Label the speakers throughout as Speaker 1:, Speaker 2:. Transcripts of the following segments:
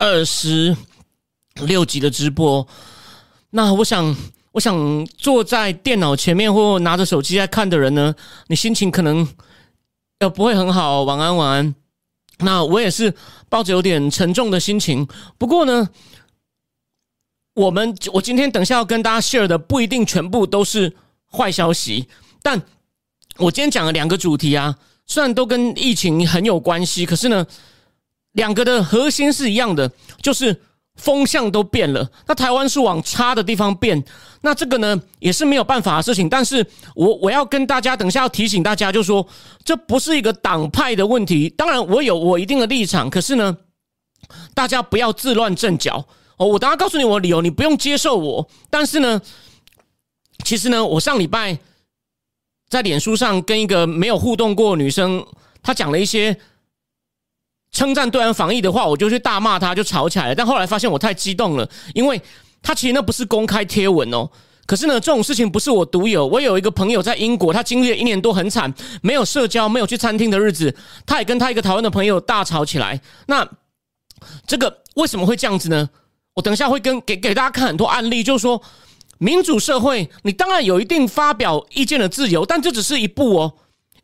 Speaker 1: 二十六集的直播。那我想，我想坐在电脑前面或拿着手机在看的人呢，你心情可能呃不会很好。晚安，晚安。那我也是抱着有点沉重的心情。不过呢，我们我今天等下要跟大家 share 的不一定全部都是坏消息，但。我今天讲了两个主题啊，虽然都跟疫情很有关系，可是呢，两个的核心是一样的，就是风向都变了。那台湾是往差的地方变，那这个呢也是没有办法的事情。但是我我要跟大家等下要提醒大家，就说这不是一个党派的问题。当然我有我一定的立场，可是呢，大家不要自乱阵脚哦。我等下告诉你我的理由，你不用接受我。但是呢，其实呢，我上礼拜。在脸书上跟一个没有互动过的女生，她讲了一些称赞对岸防疫的话，我就去大骂他，就吵起来了。但后来发现我太激动了，因为他其实那不是公开贴文哦。可是呢，这种事情不是我独有，我有一个朋友在英国，他经历了一年多很惨，没有社交，没有去餐厅的日子，他也跟他一个台湾的朋友大吵起来。那这个为什么会这样子呢？我等一下会跟给给大家看很多案例，就是说。民主社会，你当然有一定发表意见的自由，但这只是一步哦。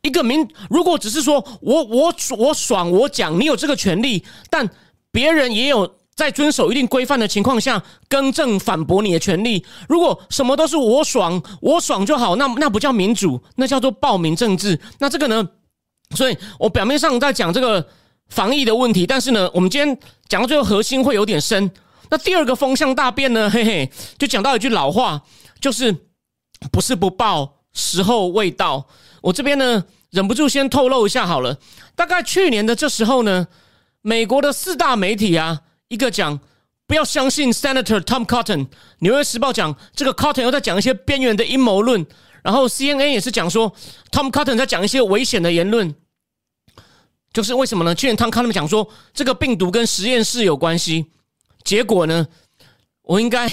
Speaker 1: 一个民，如果只是说我我我爽我讲，你有这个权利，但别人也有在遵守一定规范的情况下更正反驳你的权利。如果什么都是我爽我爽就好，那那不叫民主，那叫做暴民政治。那这个呢？所以我表面上在讲这个防疫的问题，但是呢，我们今天讲到最后核心会有点深。那第二个风向大变呢？嘿嘿，就讲到一句老话，就是不是不报，时候未到。我这边呢，忍不住先透露一下好了。大概去年的这时候呢，美国的四大媒体啊，一个讲不要相信 Senator Tom Cotton，纽约时报讲这个 Cotton 又在讲一些边缘的阴谋论，然后 CNN 也是讲说 Tom Cotton 在讲一些危险的言论。就是为什么呢？去年 Tom Cotton 讲说这个病毒跟实验室有关系。结果呢？我应该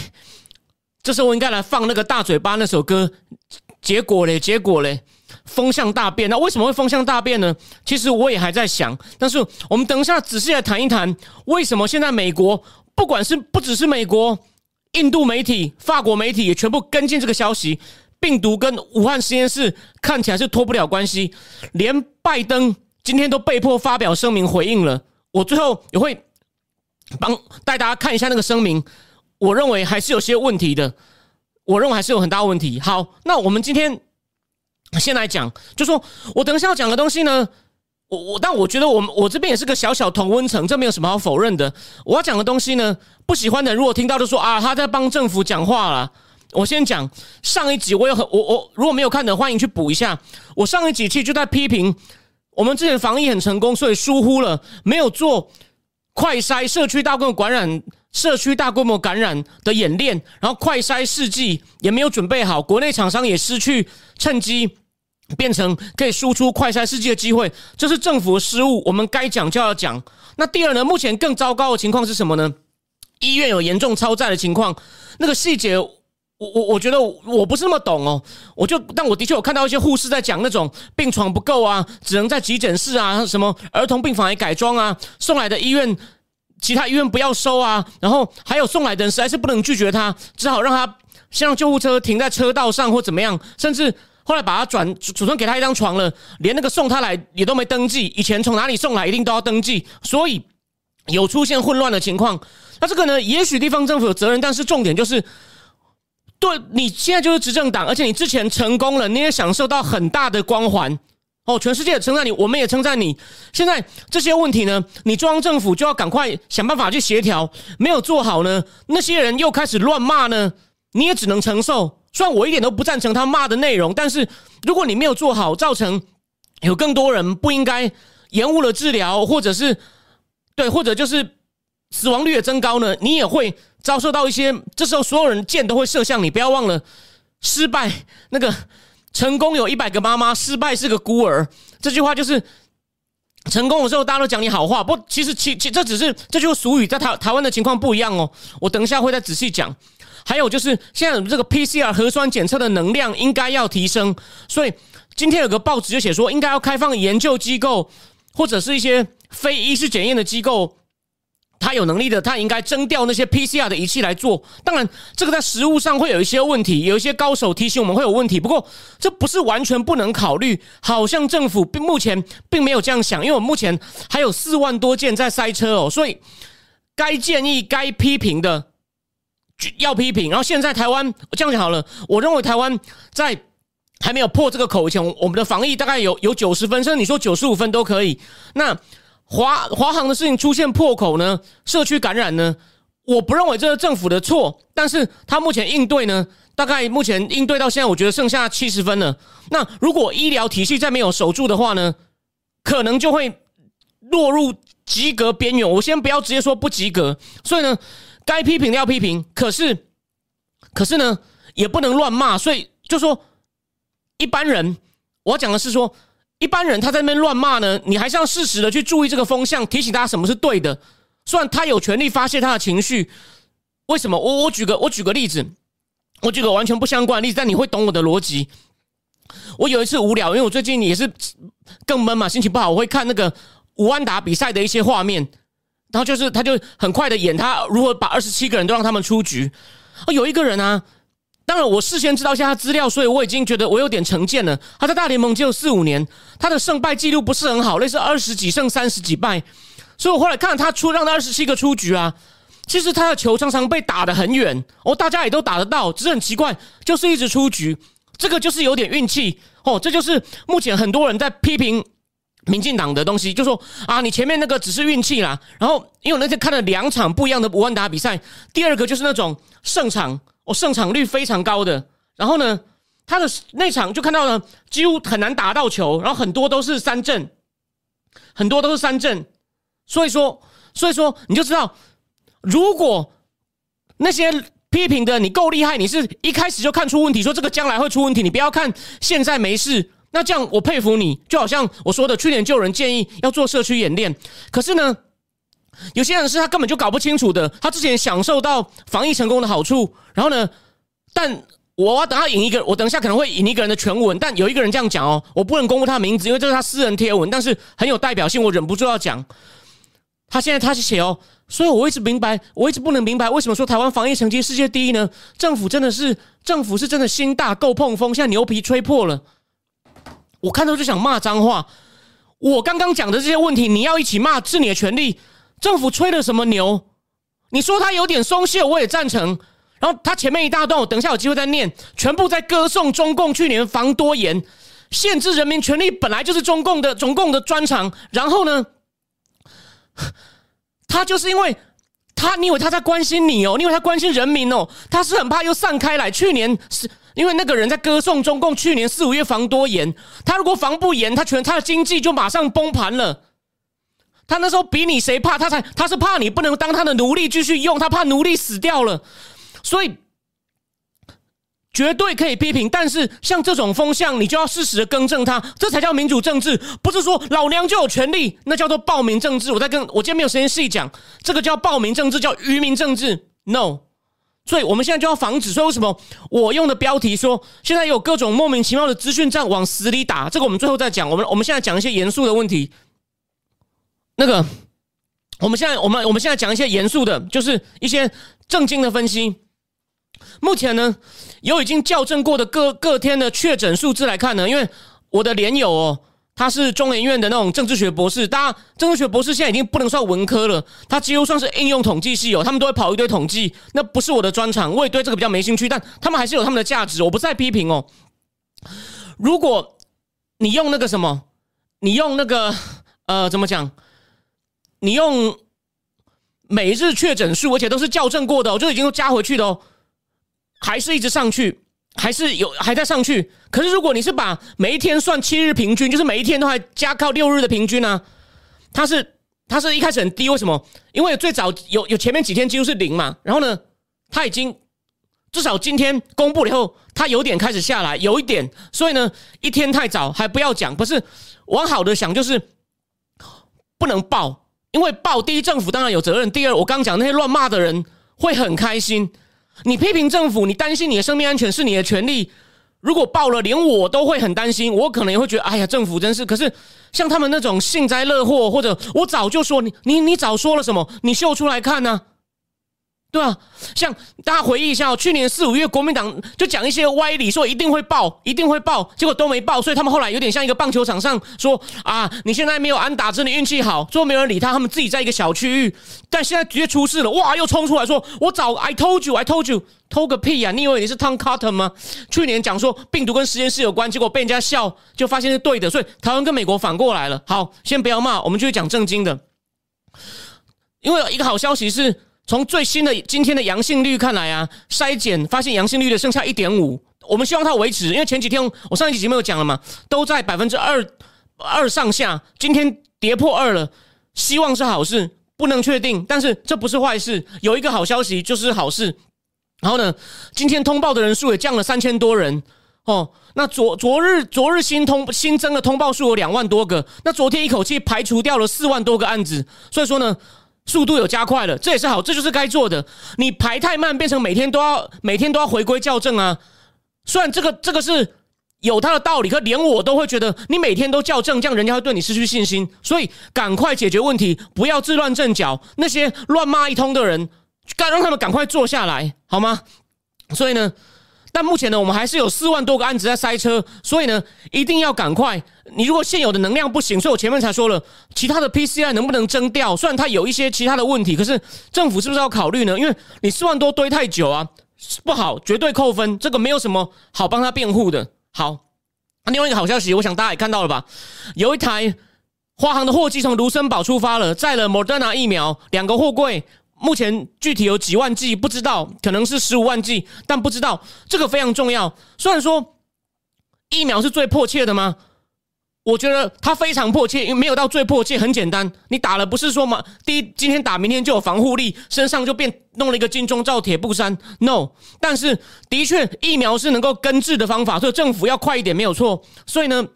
Speaker 1: 这时候我应该来放那个大嘴巴那首歌。结果嘞，结果嘞，风向大变。那为什么会风向大变呢？其实我也还在想。但是我们等一下仔细来谈一谈，为什么现在美国不管是不只是美国，印度媒体、法国媒体也全部跟进这个消息。病毒跟武汉实验室看起来是脱不了关系，连拜登今天都被迫发表声明回应了。我最后也会。帮带大家看一下那个声明，我认为还是有些问题的。我认为还是有很大问题。好，那我们今天先来讲，就说我等一下要讲的东西呢，我我但我觉得我们我这边也是个小小同温层，这没有什么好否认的。我要讲的东西呢，不喜欢的如果听到就说啊，他在帮政府讲话了。我先讲上一集，我有很我我如果没有看的，欢迎去补一下。我上一集其实就在批评我们之前防疫很成功，所以疏忽了，没有做。快筛社区大规模感染，社区大规模感染的演练，然后快筛试剂也没有准备好，国内厂商也失去趁机变成可以输出快筛试剂的机会，这是政府的失误，我们该讲就要讲。那第二呢？目前更糟糕的情况是什么呢？医院有严重超载的情况，那个细节。我我我觉得我不是那么懂哦，我就但我的确有看到一些护士在讲那种病床不够啊，只能在急诊室啊，什么儿童病房也改装啊，送来的医院其他医院不要收啊，然后还有送来的人实在是不能拒绝他，只好让他先让救护车停在车道上或怎么样，甚至后来把他转主动给他一张床了，连那个送他来也都没登记，以前从哪里送来一定都要登记，所以有出现混乱的情况。那这个呢，也许地方政府有责任，但是重点就是。对你现在就是执政党，而且你之前成功了，你也享受到很大的光环哦，全世界也称赞你，我们也称赞你。现在这些问题呢，你中央政府就要赶快想办法去协调，没有做好呢，那些人又开始乱骂呢，你也只能承受。虽然我一点都不赞成他骂的内容，但是如果你没有做好，造成有更多人不应该延误了治疗，或者是对，或者就是。死亡率也增高呢，你也会遭受到一些。这时候所有人箭都会射向你，不要忘了，失败那个成功有一百个妈妈，失败是个孤儿。这句话就是成功的时候大家都讲你好话，不，其实其其这只是这就是俗语，在台台湾的情况不一样哦。我等一下会再仔细讲。还有就是现在这个 PCR 核酸检测的能量应该要提升，所以今天有个报纸就写说，应该要开放研究机构或者是一些非医师检验的机构。他有能力的，他应该征调那些 PCR 的仪器来做。当然，这个在实物上会有一些问题，有一些高手提醒我们会有问题。不过，这不是完全不能考虑。好像政府并目前并没有这样想，因为我目前还有四万多件在塞车哦，所以该建议、该批评的要批评。然后现在台湾这样讲好了，我认为台湾在还没有破这个口以前，我们的防疫大概有有九十分，甚至你说九十五分都可以。那华华航的事情出现破口呢，社区感染呢，我不认为这是政府的错，但是他目前应对呢，大概目前应对到现在，我觉得剩下七十分了。那如果医疗体系再没有守住的话呢，可能就会落入及格边缘。我先不要直接说不及格，所以呢，该批评的要批评，可是可是呢，也不能乱骂。所以就说一般人，我讲的是说。一般人他在那边乱骂呢，你还是要适时的去注意这个风向，提醒大家什么是对的。虽然他有权利发泄他的情绪，为什么？我我举个我举个例子，我举个完全不相关的例子，但你会懂我的逻辑。我有一次无聊，因为我最近也是更闷嘛，心情不好，我会看那个武安达比赛的一些画面，然后就是他就很快的演他如何把二十七个人都让他们出局。啊，有一个人啊。当然，我事先知道一下他资料，所以我已经觉得我有点成见了。他在大联盟只有四五年，他的胜败记录不是很好，类似二十几胜三十几败。所以我后来看他出让他二十七个出局啊，其实他的球常常被打得很远哦，大家也都打得到，只是很奇怪，就是一直出局。这个就是有点运气哦，这就是目前很多人在批评民进党的东西，就说啊，你前面那个只是运气啦。然后因为我那天看了两场不一样的五万打比赛，第二个就是那种胜场。哦，胜场率非常高的，然后呢，他的那场就看到了，几乎很难打到球，然后很多都是三振，很多都是三振，所以说，所以说你就知道，如果那些批评的你够厉害，你是一开始就看出问题，说这个将来会出问题，你不要看现在没事，那这样我佩服你，就好像我说的，去年就有人建议要做社区演练，可是呢。有些人是他根本就搞不清楚的，他之前享受到防疫成功的好处，然后呢，但我要等他引一个，我等一下可能会引一个人的全文，但有一个人这样讲哦，我不能公布他的名字，因为这是他私人贴文，但是很有代表性，我忍不住要讲。他现在他是写哦，所以我一直明白，我一直不能明白为什么说台湾防疫成绩世界第一呢？政府真的是政府是真的心大够碰风，现在牛皮吹破了，我看到就想骂脏话。我刚刚讲的这些问题，你要一起骂是你的权利。政府吹了什么牛？你说他有点松懈，我也赞成。然后他前面一大段，我等一下有机会再念，全部在歌颂中共去年防多严，限制人民权利，本来就是中共的中共的专长。然后呢，他就是因为他，你以为他在关心你哦？你以为他关心人民哦？他是很怕又散开来。去年是因为那个人在歌颂中共去年四五月防多严，他如果防不严，他全他的经济就马上崩盘了。他那时候比你谁怕？他才他是怕你不能当他的奴隶继续用，他怕奴隶死掉了，所以绝对可以批评。但是像这种风向，你就要适时的更正它，这才叫民主政治。不是说老娘就有权利，那叫做暴民政治。我在跟我今天没有时间细讲，这个叫暴民政治，叫愚民政治。No，所以我们现在就要防止。所以为什么我用的标题说现在有各种莫名其妙的资讯战往死里打？这个我们最后再讲。我们我们现在讲一些严肃的问题。那个，我们现在我们我们现在讲一些严肃的，就是一些正经的分析。目前呢，有已经校正过的各各天的确诊数字来看呢，因为我的连友哦，他是中研院的那种政治学博士，大家政治学博士现在已经不能算文科了，他几乎算是应用统计系哦，他们都会跑一堆统计，那不是我的专长，我也对这个比较没兴趣，但他们还是有他们的价值，我不再批评哦。如果你用那个什么，你用那个呃，怎么讲？你用每日确诊数，而且都是校正过的，我就已经加回去的哦，还是一直上去，还是有还在上去。可是如果你是把每一天算七日平均，就是每一天都还加靠六日的平均呢？它是它是一开始很低，为什么？因为最早有有前面几天几乎是零嘛，然后呢，它已经至少今天公布了以后，它有点开始下来，有一点，所以呢，一天太早还不要讲，不是往好的想，就是不能报，因为报第一政府当然有责任，第二我刚讲那些乱骂的人会很开心，你批评政府，你担心你的生命安全是你的权利。如果爆了，连我都会很担心，我可能也会觉得，哎呀，政府真是。可是像他们那种幸灾乐祸，或者我早就说你，你你早说了什么，你秀出来看呢？对啊，像大家回忆一下哦，去年四五月，国民党就讲一些歪理，说一定会爆，一定会爆，结果都没爆，所以他们后来有点像一个棒球场上说啊，你现在没有安打，真的运气好，最后没有人理他，他们自己在一个小区域，但现在直接出事了，哇，又冲出来说，我早，I told you，I told you，偷个屁呀！你以为你是 Tom Carter 吗？去年讲说病毒跟实验室有关，结果被人家笑，就发现是对的，所以台湾跟美国反过来了。好，先不要骂，我们继续讲正经的，因为一个好消息是。从最新的今天的阳性率看来啊，筛检发现阳性率的剩下一点五，我们希望它维持，因为前几天我上一集节目有讲了嘛，都在百分之二二上下，今天跌破二了，希望是好事，不能确定，但是这不是坏事，有一个好消息就是好事。然后呢，今天通报的人数也降了三千多人哦，那昨昨日昨日新通新增的通报数有两万多个，那昨天一口气排除掉了四万多个案子，所以说呢。速度有加快了，这也是好，这就是该做的。你排太慢，变成每天都要每天都要回归校正啊。虽然这个这个是有它的道理，可连我都会觉得你每天都校正，这样人家会对你失去信心。所以赶快解决问题，不要自乱阵脚。那些乱骂一通的人，该让他们赶快坐下来，好吗？所以呢。但目前呢，我们还是有四万多个案子在塞车，所以呢，一定要赶快。你如果现有的能量不行，所以我前面才说了，其他的 PCI 能不能征调？虽然它有一些其他的问题，可是政府是不是要考虑呢？因为你四万多堆太久啊，不好，绝对扣分。这个没有什么好帮他辩护的。好，另外一个好消息，我想大家也看到了吧？有一台华航的货机从卢森堡出发了，载了 Moderna 疫苗，两个货柜。目前具体有几万剂不知道，可能是十五万剂，但不知道这个非常重要。虽然说疫苗是最迫切的吗？我觉得它非常迫切，因为没有到最迫切。很简单，你打了不是说嘛，第一今天打明天就有防护力，身上就变弄了一个金钟罩铁布衫。No，但是的确疫苗是能够根治的方法，所以政府要快一点没有错。所以呢，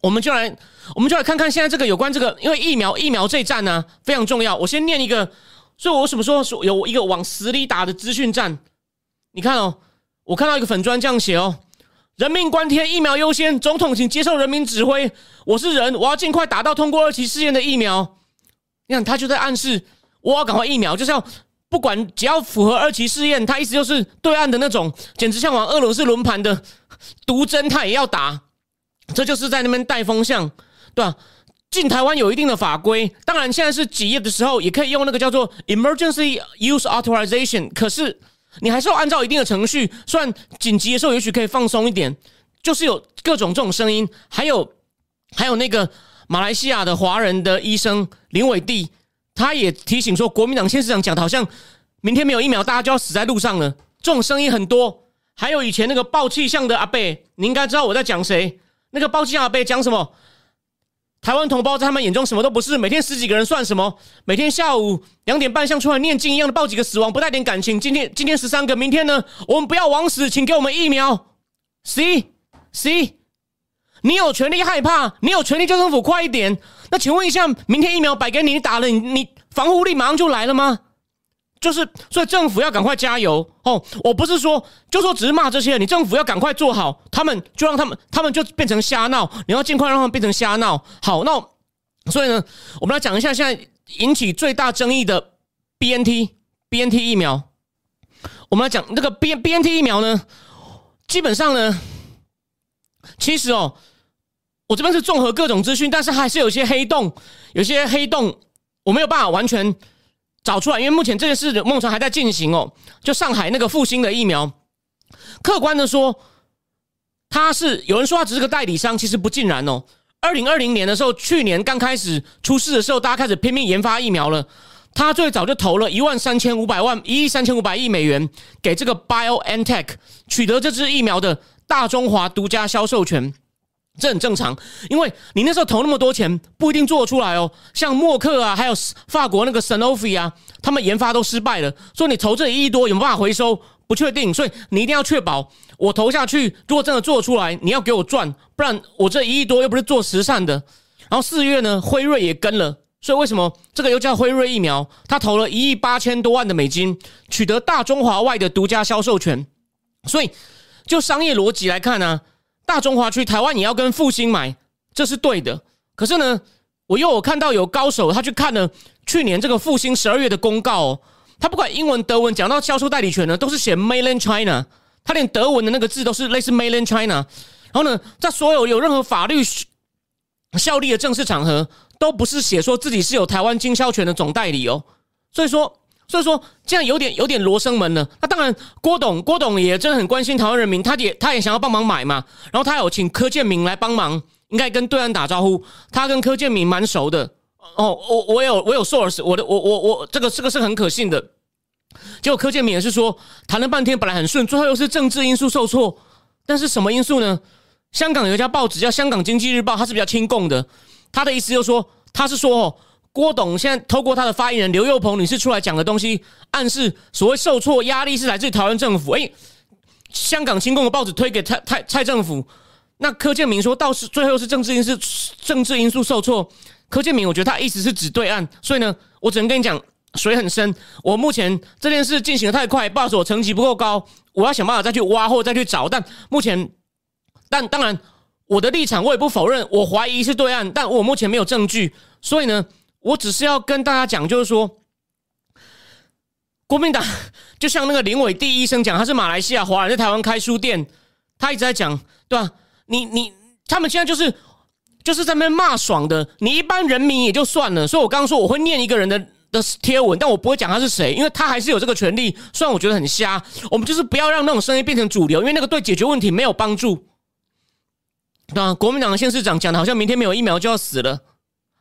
Speaker 1: 我们就来我们就来看看现在这个有关这个，因为疫苗疫苗这一战呢非常重要。我先念一个。所以，我什么说说有一个往死里打的资讯站？你看哦，我看到一个粉砖这样写哦：“人命关天，疫苗优先，总统请接受人民指挥。我是人，我要尽快打到通过二期试验的疫苗。”你看，他就在暗示我要赶快疫苗，就是要不管只要符合二期试验，他意思就是对岸的那种简直像往俄罗斯轮盘的毒针，他也要打。这就是在那边带风向，对吧？进台湾有一定的法规，当然现在是几页的时候，也可以用那个叫做 Emergency Use Authorization。可是你还是要按照一定的程序，虽然紧急的时候也许可以放松一点。就是有各种这种声音，还有还有那个马来西亚的华人的医生林伟帝，他也提醒说，国民党县市长讲的好像明天没有疫苗，大家就要死在路上了。这种声音很多。还有以前那个爆气象的阿贝，你应该知道我在讲谁。那个爆气象阿贝讲什么？台湾同胞在他们眼中什么都不是，每天十几个人算什么？每天下午两点半像出来念经一样的报几个死亡，不带点感情。今天今天十三个，明天呢？我们不要枉死，请给我们疫苗。C C，你有权利害怕，你有权利叫政府快一点。那请问一下，明天疫苗摆给你，你打了，你你防护力马上就来了吗？就是，所以政府要赶快加油哦！我不是说，就说只是骂这些，你政府要赶快做好，他们就让他们，他们就变成瞎闹，你要尽快让他们变成瞎闹。好，那所以呢，我们来讲一下现在引起最大争议的 B N T B N T 疫苗。我们来讲那个 B B N T 疫苗呢，基本上呢，其实哦，我这边是综合各种资讯，但是还是有些黑洞，有些黑洞我没有办法完全。找出来，因为目前这件事的梦传还在进行哦。就上海那个复兴的疫苗，客观的说，他是有人说他只是个代理商，其实不尽然哦。二零二零年的时候，去年刚开始出事的时候，大家开始拼命研发疫苗了。他最早就投了一万三千五百万一亿三千五百亿美元给这个 BioNTech 取得这支疫苗的大中华独家销售权。这很正常，因为你那时候投那么多钱，不一定做得出来哦。像默克啊，还有法国那个 Sanofi 啊，他们研发都失败了，所以你投这一亿多有没办法回收？不确定，所以你一定要确保我投下去，如果真的做出来，你要给我赚，不然我这一亿多又不是做慈善的。然后四月呢，辉瑞也跟了，所以为什么这个又叫辉瑞疫苗？他投了一亿八千多万的美金，取得大中华外的独家销售权。所以就商业逻辑来看呢。大中华区台湾也要跟复兴买，这是对的。可是呢，我又有看到有高手他去看了去年这个复兴十二月的公告，哦，他不管英文德文讲到销售代理权呢，都是写 Mainland China，他连德文的那个字都是类似 Mainland China。然后呢，在所有有任何法律效力的正式场合，都不是写说自己是有台湾经销权的总代理哦。所以说。所以说，这样有点有点罗生门了。那当然，郭董郭董也真的很关心台湾人民，他也他也想要帮忙买嘛。然后他有请柯建明来帮忙，应该跟对岸打招呼。他跟柯建明蛮熟的哦。我我有我有 source，我的我我我这个这个是很可信的。结果柯建明也是说，谈了半天本来很顺，最后又是政治因素受挫。但是什么因素呢？香港有一家报纸叫《香港经济日报》，它是比较亲共的。他的意思就是说，他是说哦。郭董现在透过他的发言人刘幼鹏女士出来讲的东西，暗示所谓受挫压力是来自台湾政府。哎，香港亲共的报纸推给蔡蔡蔡政府，那柯建明说倒是最后是政治因素政治因素受挫。柯建明我觉得他意思是指对岸，所以呢，我只能跟你讲水很深。我目前这件事进行的太快，不好意思，我层级不够高，我要想办法再去挖或再去找。但目前，但当然我的立场我也不否认，我怀疑是对岸，但我目前没有证据，所以呢。我只是要跟大家讲，就是说，国民党 就像那个林伟第医生讲，他是马来西亚华人，在台湾开书店，他一直在讲，对吧？你你他们现在就是就是在那边骂爽的，你一般人民也就算了。所以我刚刚说我会念一个人的的贴文，但我不会讲他是谁，因为他还是有这个权利。虽然我觉得很瞎，我们就是不要让那种声音变成主流，因为那个对解决问题没有帮助。那国民党的县市长讲的好像明天没有疫苗就要死了。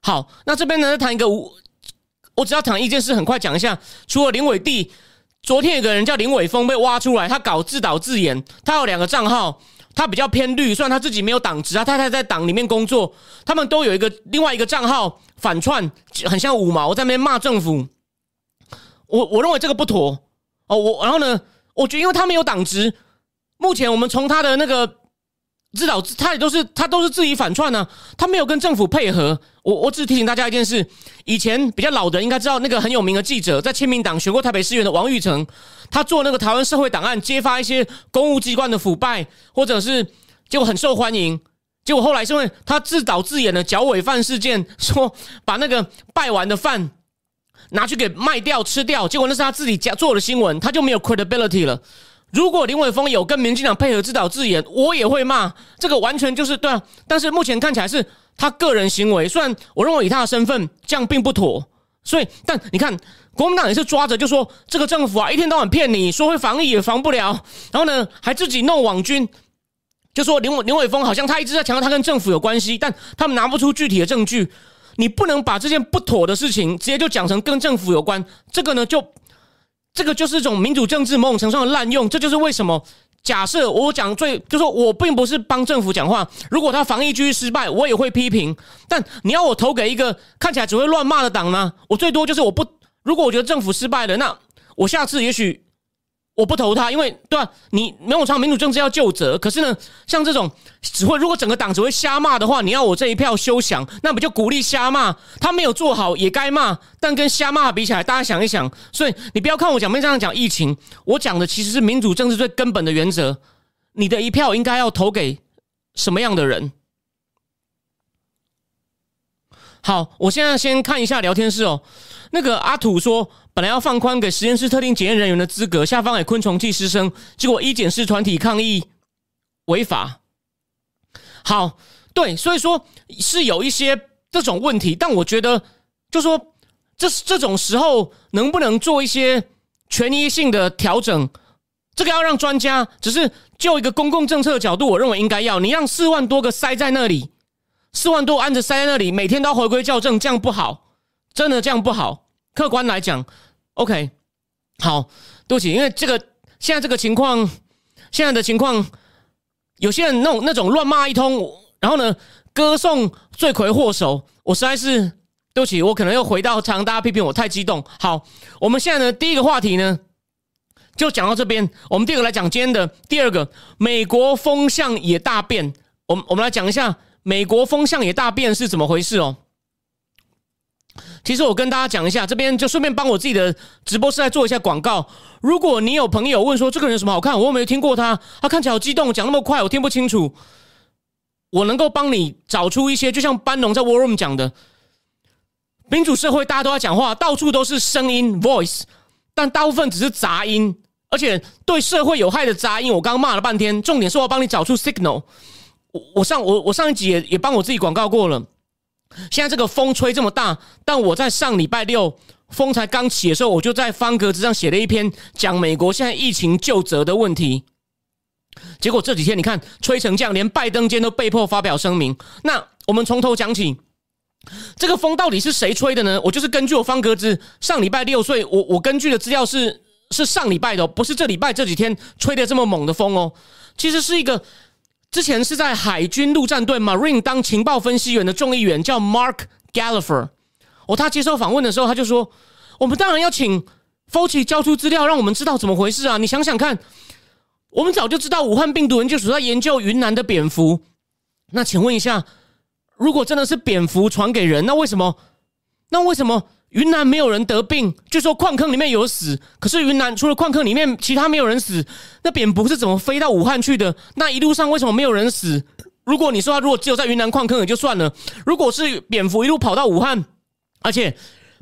Speaker 1: 好，那这边呢谈一个，我我只要谈一件事，很快讲一下。除了林伟弟，昨天有个人叫林伟峰被挖出来，他搞自导自演，他有两个账号，他比较偏绿，虽然他自己没有党职，他太太在党里面工作，他们都有一个另外一个账号反串，很像五毛在那边骂政府。我我认为这个不妥哦，我然后呢，我觉得因为他没有党职，目前我们从他的那个。自导自，他也都是他都是自己反串呢，他没有跟政府配合。我我只提醒大家一件事：以前比较老的应该知道，那个很有名的记者，在亲民党选过台北市议员的王玉成，他做那个台湾社会档案，揭发一些公务机关的腐败，或者是结果很受欢迎。结果后来是因为他自导自演的脚尾饭事件，说把那个拜完的饭拿去给卖掉吃掉，结果那是他自己家做的新闻，他就没有 credibility 了。如果林伟峰有跟民进党配合自导自演，我也会骂这个，完全就是对啊。但是目前看起来是他个人行为，虽然我认为以他的身份这样并不妥。所以，但你看国民党也是抓着，就说这个政府啊，一天到晚骗你说会防疫也防不了，然后呢还自己弄网军，就说林伟林伟峰好像他一直在强调他跟政府有关系，但他们拿不出具体的证据。你不能把这件不妥的事情直接就讲成跟政府有关，这个呢就。这个就是一种民主政治某种程度上的滥用，这就是为什么假设我讲最，就说我并不是帮政府讲话。如果他防疫继续失败，我也会批评。但你要我投给一个看起来只会乱骂的党吗？我最多就是我不，如果我觉得政府失败了，那我下次也许。我不投他，因为对吧？你没有唱民主政治要就责，可是呢，像这种只会如果整个党只会瞎骂的话，你要我这一票休想，那不就鼓励瞎骂？他没有做好也该骂，但跟瞎骂比起来，大家想一想。所以你不要看我讲没这样讲疫情，我讲的其实是民主政治最根本的原则。你的一票应该要投给什么样的人？好，我现在先看一下聊天室哦。那个阿土说。本来要放宽给实验室特定检验人员的资格，下方给昆虫剂师生，结果一检视团体抗议违法。好，对，所以说是有一些这种问题，但我觉得，就说这这种时候能不能做一些权益性的调整？这个要让专家，只是就一个公共政策角度，我认为应该要。你让四万多个塞在那里，四万多按着塞在那里，每天都回归校正，这样不好，真的这样不好。客观来讲，OK，好，对不起，因为这个现在这个情况，现在的情况，有些人那种那种乱骂一通，然后呢，歌颂罪魁祸首，我实在是对不起，我可能又回到常大家批评我太激动。好，我们现在呢，第一个话题呢，就讲到这边。我们第二个来讲今天的第二个，美国风向也大变。我们我们来讲一下美国风向也大变是怎么回事哦。其实我跟大家讲一下，这边就顺便帮我自己的直播室来做一下广告。如果你有朋友问说这个人什么好看，我又没有听过他，他看起来好激动，讲那么快，我听不清楚。我能够帮你找出一些，就像班农在 War Room 讲的，民主社会大家都在讲话，到处都是声音 Voice，但大部分只是杂音，而且对社会有害的杂音，我刚刚骂了半天。重点是我帮你找出 Signal。我我上我我上一集也也帮我自己广告过了。现在这个风吹这么大，但我在上礼拜六风才刚起的时候，我就在方格子上写了一篇讲美国现在疫情救责的问题。结果这几天你看吹成这样，连拜登今天都被迫发表声明。那我们从头讲起，这个风到底是谁吹的呢？我就是根据我方格子上礼拜六，所以我我根据的资料是是上礼拜的，不是这礼拜这几天吹的这么猛的风哦。其实是一个。之前是在海军陆战队 Marine 当情报分析员的众议员叫 Mark Gallagher，哦，他接受访问的时候他就说：“我们当然要请 Fauci 交出资料，让我们知道怎么回事啊！你想想看，我们早就知道武汉病毒研究所在研究云南的蝙蝠，那请问一下，如果真的是蝙蝠传给人，那为什么？那为什么？”云南没有人得病，据说矿坑里面有死，可是云南除了矿坑里面，其他没有人死。那蝙蝠是怎么飞到武汉去的？那一路上为什么没有人死？如果你说他如果只有在云南矿坑也就算了，如果是蝙蝠一路跑到武汉，而且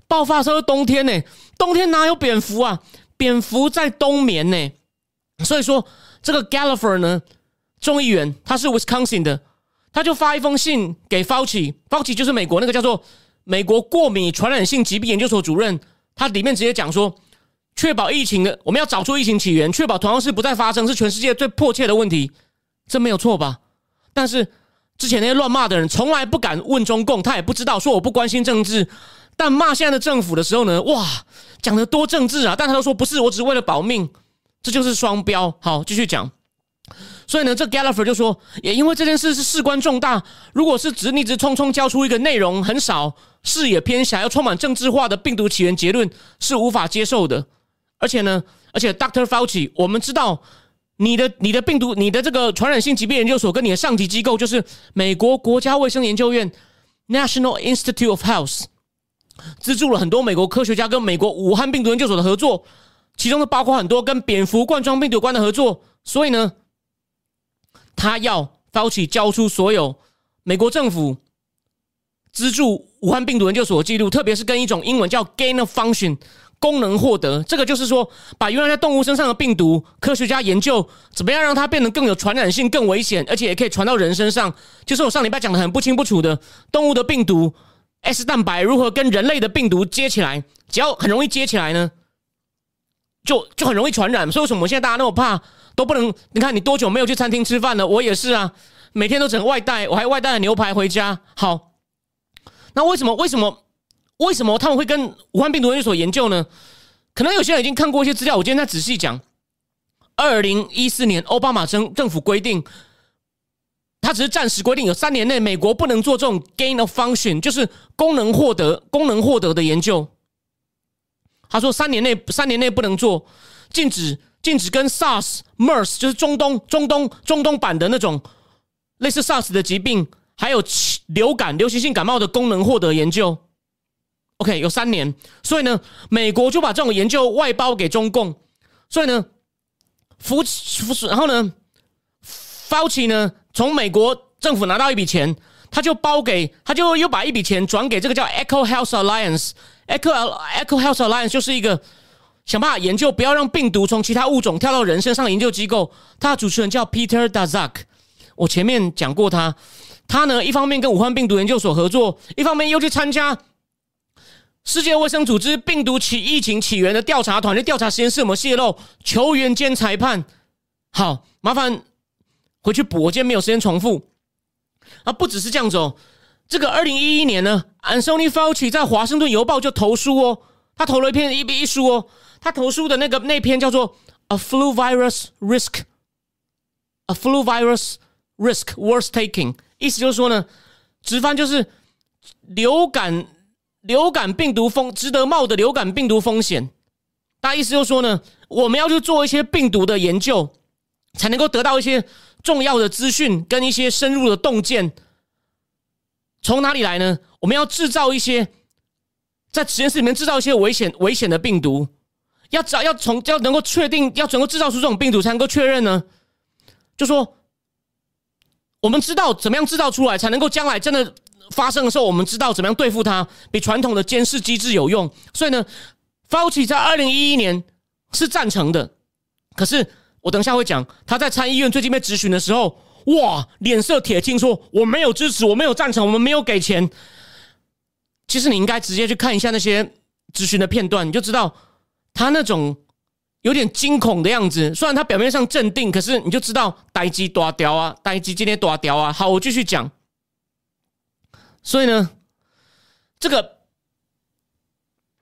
Speaker 1: 爆发时候冬天呢？冬天哪有蝙蝠啊？蝙蝠在冬眠呢。所以说这个 Gallagher 呢，众议员他是 Wisconsin 的，他就发一封信给 Fauci，Fauci 就是美国那个叫做。美国过敏传染性疾病研究所主任，他里面直接讲说，确保疫情的，我们要找出疫情起源，确保同样事不再发生，是全世界最迫切的问题，这没有错吧？但是之前那些乱骂的人，从来不敢问中共，他也不知道说我不关心政治，但骂现在的政府的时候呢，哇，讲的多政治啊！但他都说不是，我只是为了保命，这就是双标。好，继续讲。所以呢，这 Gallagher 就说，也因为这件事是事关重大，如果是只你只匆匆交出一个内容很少、视野偏狭又充满政治化的病毒起源结论，是无法接受的。而且呢，而且 Dr. Fauci，我们知道你的你的病毒、你的这个传染性疾病研究所跟你的上级机构就是美国国家卫生研究院 National Institute of Health，资助了很多美国科学家跟美国武汉病毒研究所的合作，其中都包括很多跟蝙蝠冠状病毒有关的合作。所以呢。他要 Fauci 交出所有美国政府资助武汉病毒研究所记录，特别是跟一种英文叫 gain of function 功能获得。这个就是说，把原来在动物身上的病毒，科学家研究怎么样让它变得更有传染性、更危险，而且也可以传到人身上。就是我上礼拜讲的很不清不楚的，动物的病毒 S 蛋白如何跟人类的病毒接起来，只要很容易接起来呢，就就很容易传染。所以为什么现在大家那么怕？都不能，你看你多久没有去餐厅吃饭了？我也是啊，每天都整外带，我还外带了牛排回家。好，那为什么？为什么？为什么他们会跟武汉病毒研究所研究呢？可能有些人已经看过一些资料，我今天再仔细讲。二零一四年，奥巴马政政府规定，他只是暂时规定，有三年内美国不能做这种 gain of function，就是功能获得、功能获得的研究。他说三年内，三年内不能做，禁止。禁止跟 SARS、MERS，就是中东、中东、中东版的那种类似 SARS 的疾病，还有流感、流行性感冒的功能获得研究。OK，有三年，所以呢，美国就把这种研究外包给中共。所以呢，福福，然后呢，Fauci 呢，从美国政府拿到一笔钱，他就包给，他就又把一笔钱转给这个叫 Echo Health Alliance。Echo Echo Health Alliance 就是一个。想办法研究，不要让病毒从其他物种跳到人身上的。研究机构，他的主持人叫 Peter Dazak，。我前面讲过他，他呢一方面跟武汉病毒研究所合作，一方面又去参加世界卫生组织病毒起疫情起源的调查团，去调查实验室我们泄露。球员兼裁判，好麻烦回去补，我今天没有时间重复。啊，不只是这样子哦，这个二零一一年呢，Anthony Fauci 在华盛顿邮报就投书哦，他投了一篇一一书哦。他投书的那个那篇叫做《A Flu Virus Risk》，《A Flu Virus Risk Worth Taking 意思就是说呢，直翻就是流感流感病毒风值得冒的流感病毒风险。大意思就是说呢，我们要去做一些病毒的研究，才能够得到一些重要的资讯跟一些深入的洞见。从哪里来呢？我们要制造一些在实验室里面制造一些危险危险的病毒。要找要从要能够确定要能够制造出这种病毒才能够确认呢？就说我们知道怎么样制造出来，才能够将来真的发生的时候，我们知道怎么样对付它，比传统的监视机制有用。所以呢，Fauci 在二零一一年是赞成的，可是我等一下会讲，他在参议院最近被质询的时候，哇，脸色铁青，说我没有支持，我没有赞成，我们没有给钱。其实你应该直接去看一下那些咨询的片段，你就知道。他那种有点惊恐的样子，虽然他表面上镇定，可是你就知道呆鸡多屌啊，呆鸡今天多屌啊。好，我继续讲。所以呢，这个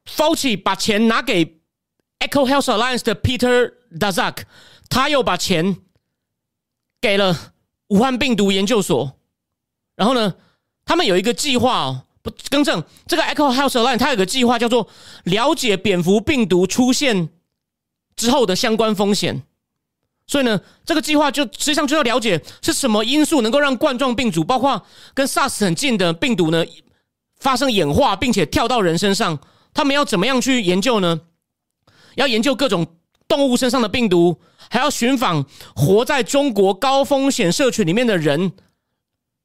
Speaker 1: Fauci 把钱拿给 Echo Health Alliance 的 Peter Dazak，他又把钱给了武汉病毒研究所。然后呢，他们有一个计划哦。更正，这个 Echo House Line 它有个计划叫做了解蝙蝠病毒出现之后的相关风险。所以呢，这个计划就实际上就要了解是什么因素能够让冠状病毒，包括跟 SARS 很近的病毒呢，发生演化，并且跳到人身上。他们要怎么样去研究呢？要研究各种动物身上的病毒，还要寻访活在中国高风险社群里面的人。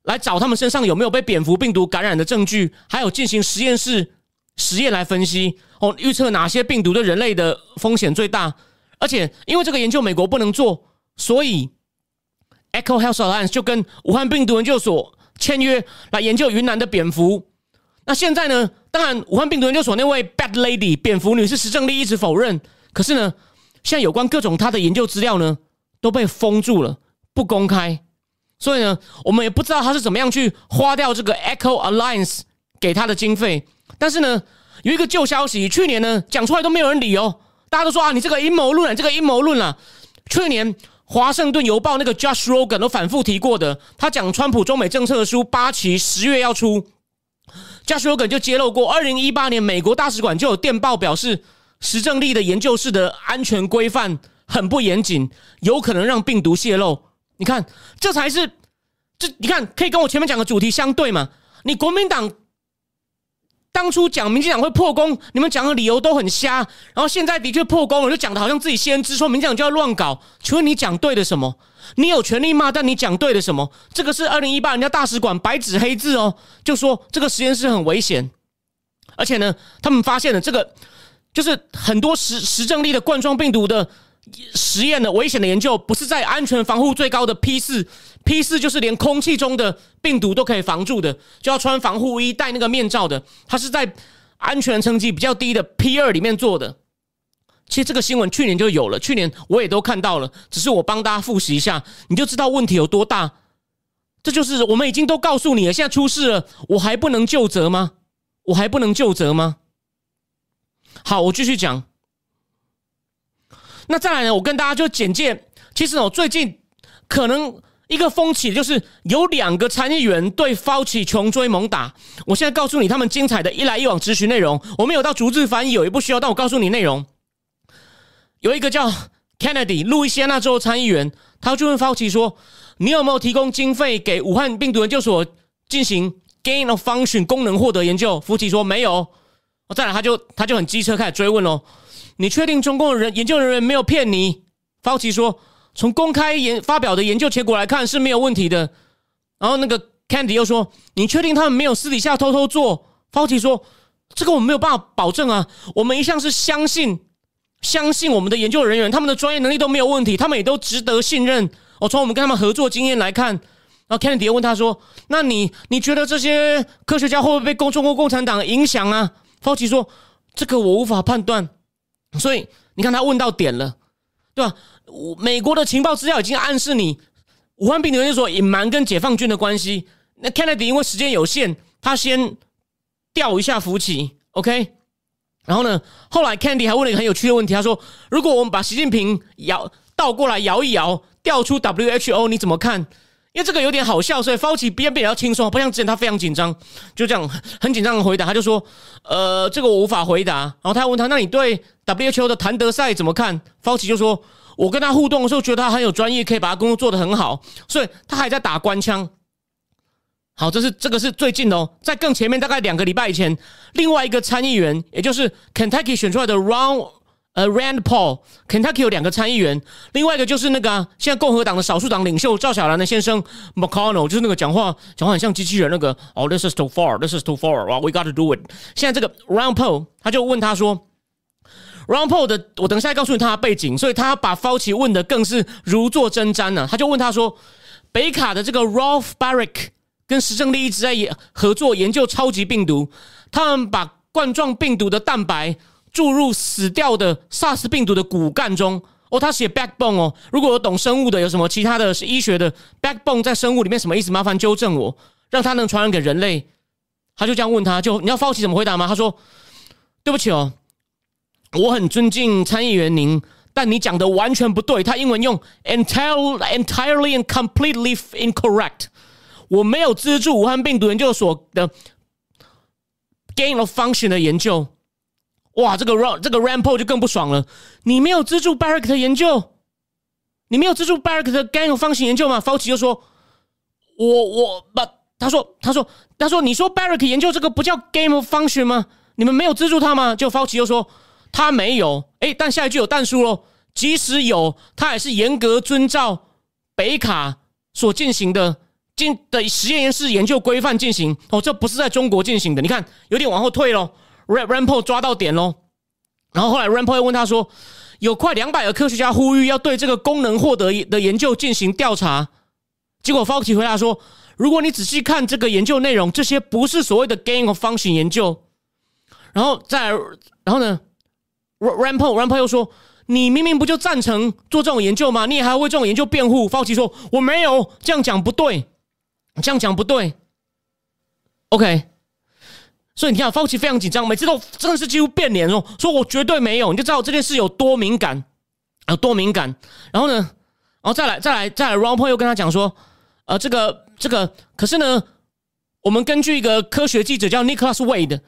Speaker 1: 来找他们身上有没有被蝙蝠病毒感染的证据，还有进行实验室实验来分析哦，预测哪些病毒对人类的风险最大。而且因为这个研究美国不能做，所以 Echo Health Alliance 就跟武汉病毒研究所签约来研究云南的蝙蝠。那现在呢？当然，武汉病毒研究所那位 Bad Lady 蝙蝠女士石正丽一直否认。可是呢，现在有关各种她的研究资料呢都被封住了，不公开。所以呢，我们也不知道他是怎么样去花掉这个 Echo Alliance 给他的经费。但是呢，有一个旧消息，去年呢讲出来都没有人理哦，大家都说啊，你这个阴谋论啊，这个阴谋论啊。去年华盛顿邮报那个 Josh Rogan 都反复提过的，他讲川普中美政策的书八期十月要出，Josh Rogan 就揭露过，二零一八年美国大使馆就有电报表示，实证力的研究室的安全规范很不严谨，有可能让病毒泄露。你看，这才是这你看可以跟我前面讲的主题相对嘛？你国民党当初讲民进党会破功，你们讲的理由都很瞎，然后现在的确破功了，就讲的好像自己先知，说民进党就要乱搞。请问你讲对了什么？你有权利骂，但你讲对了什么？这个是二零一八人家大使馆白纸黑字哦，就说这个实验室很危险，而且呢，他们发现了这个就是很多实实证力的冠状病毒的。实验的危险的研究不是在安全防护最高的 P 四，P 四就是连空气中的病毒都可以防住的，就要穿防护衣、戴那个面罩的。它是在安全层级比较低的 P 二里面做的。其实这个新闻去年就有了，去年我也都看到了，只是我帮大家复习一下，你就知道问题有多大。这就是我们已经都告诉你了，现在出事了，我还不能就责吗？我还不能就责吗？好，我继续讲。那再来呢？我跟大家就简介，其实哦，最近可能一个风起，就是有两个参议员对 Fauci 穷追猛打。我现在告诉你他们精彩的一来一往咨询内容。我们有到逐字翻译，有也不需要，但我告诉你内容。有一个叫 Kennedy 路易斯安那州参议员，他就问 Fauci 说：“你有没有提供经费给武汉病毒研究所进行 gain of function 功能获得研究？”福奇说：“没有。”哦再来，他就他就很机车开始追问喽。你确定中共人研究人员没有骗你？方奇说：“从公开研发表的研究结果来看是没有问题的。”然后那个 Candy 又说：“你确定他们没有私底下偷偷做？”方奇说：“这个我们没有办法保证啊，我们一向是相信相信我们的研究人员，他们的专业能力都没有问题，他们也都值得信任。哦从我们跟他们合作经验来看。”然后 Candy 问他说：“那你你觉得这些科学家会不会被共中国共产党影响啊？”方奇说：“这个我无法判断。”所以你看，他问到点了，对吧？美国的情报资料已经暗示你，武汉病毒研究所隐瞒跟解放军的关系。那 Kennedy 因为时间有限，他先调一下福奇，OK。然后呢，后来 Kennedy 还问了一个很有趣的问题，他说：“如果我们把习近平摇倒过来摇一摇，调出 WHO，你怎么看？”因为这个有点好笑，所以 Fauci 变比较轻松，不像之前他非常紧张，就这样很紧张的回答，他就说：“呃，这个我无法回答。”然后他问他：“那你对 WHO 的谭德赛怎么看？”Fauci 就说：“我跟他互动的时候，觉得他很有专业，可以把他工作做得很好，所以他还在打官腔。”好，这是这个是最近哦，在更前面大概两个礼拜以前，另外一个参议员，也就是 Kentucky 选出来的 Ron。呃，Rand Paul，Kentucky 有两个参议员，另外一个就是那个现在共和党的少数党领袖赵小兰的先生 McConnell，就是那个讲话讲话很像机器人那个。哦，This is too far，This is too far，We got to do it。现在这个 Rand Paul 他就问他说，Rand Paul 的，我等一下告诉你他的背景，所以他把 Fauci 问的更是如坐针毡呢。他就问他说，北卡的这个 Ralph Barrick 跟石正丽一直在研合作研究超级病毒，他们把冠状病毒的蛋白。注入死掉的 SARS 病毒的骨干中哦，他写 backbone 哦。如果有懂生物的，有什么其他的医学的 backbone 在生物里面什么意思？麻烦纠正我，让他能传染给人类。他就这样问他，就你要放弃怎么回答吗？他说：“对不起哦，我很尊敬参议员您，但你讲的完全不对。他英文用 entirely entirely and completely incorrect。我没有资助武汉病毒研究所的 gain of function 的研究。”哇，这个 ra 这个 Rampo 就更不爽了。你没有资助 Barrick 的研究，你没有资助 Barrick 的 gang 方形研究吗？Fauci 就说：“我我不，他说他说他说，你说 Barrick 研究这个不叫 game of function 吗？你们没有资助他吗？”就 Fauci 又说他没有。哎，但下一句有弹书喽。即使有，他也是严格遵照北卡所进行的进的实验室研究规范进行。哦，这不是在中国进行的。你看，有点往后退喽。Rampo 抓到点喽，然后后来 Rampo 又问他说：“有快两百个科学家呼吁要对这个功能获得的研究进行调查。”结果 Fauci 回答说：“如果你仔细看这个研究内容，这些不是所谓的 gain of function 研究。”然后再然后呢，Rampo Rampo 又说：“你明明不就赞成做这种研究吗？你也还要为这种研究辩护？”Fauci 说：“我没有这样讲，不对，这样讲不对。”OK。所以你看，Fauci 非常紧张，每次都真的是几乎变脸哦，说我绝对没有，你就知道这件事有多敏感，有多敏感。然后呢，然后再来，再来，再来，Ron Paul 又跟他讲说，呃，这个，这个，可是呢，我们根据一个科学记者叫 Nicholas Wade，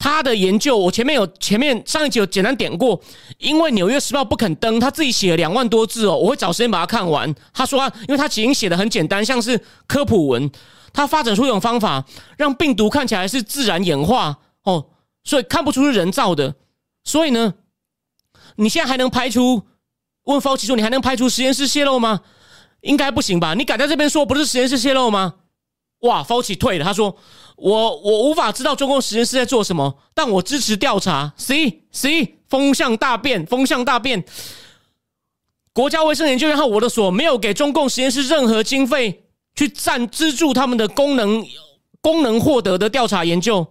Speaker 1: 他的研究，我前面有前面上一集有简单点过，因为《纽约时报》不肯登，他自己写了两万多字哦，我会找时间把它看完。他说，因为他已经写的很简单，像是科普文。他发展出一种方法，让病毒看起来是自然演化哦，所以看不出是人造的。所以呢，你现在还能排除？问 f o 说，你还能排除实验室泄露吗？应该不行吧？你敢在这边说不是实验室泄露吗？哇 f o 退了，他说：“我我无法知道中共实验室在做什么，但我支持调查。”C C 风向大变，风向大变。国家卫生研究院和我的所没有给中共实验室任何经费。去赞资助他们的功能功能获得的调查研究。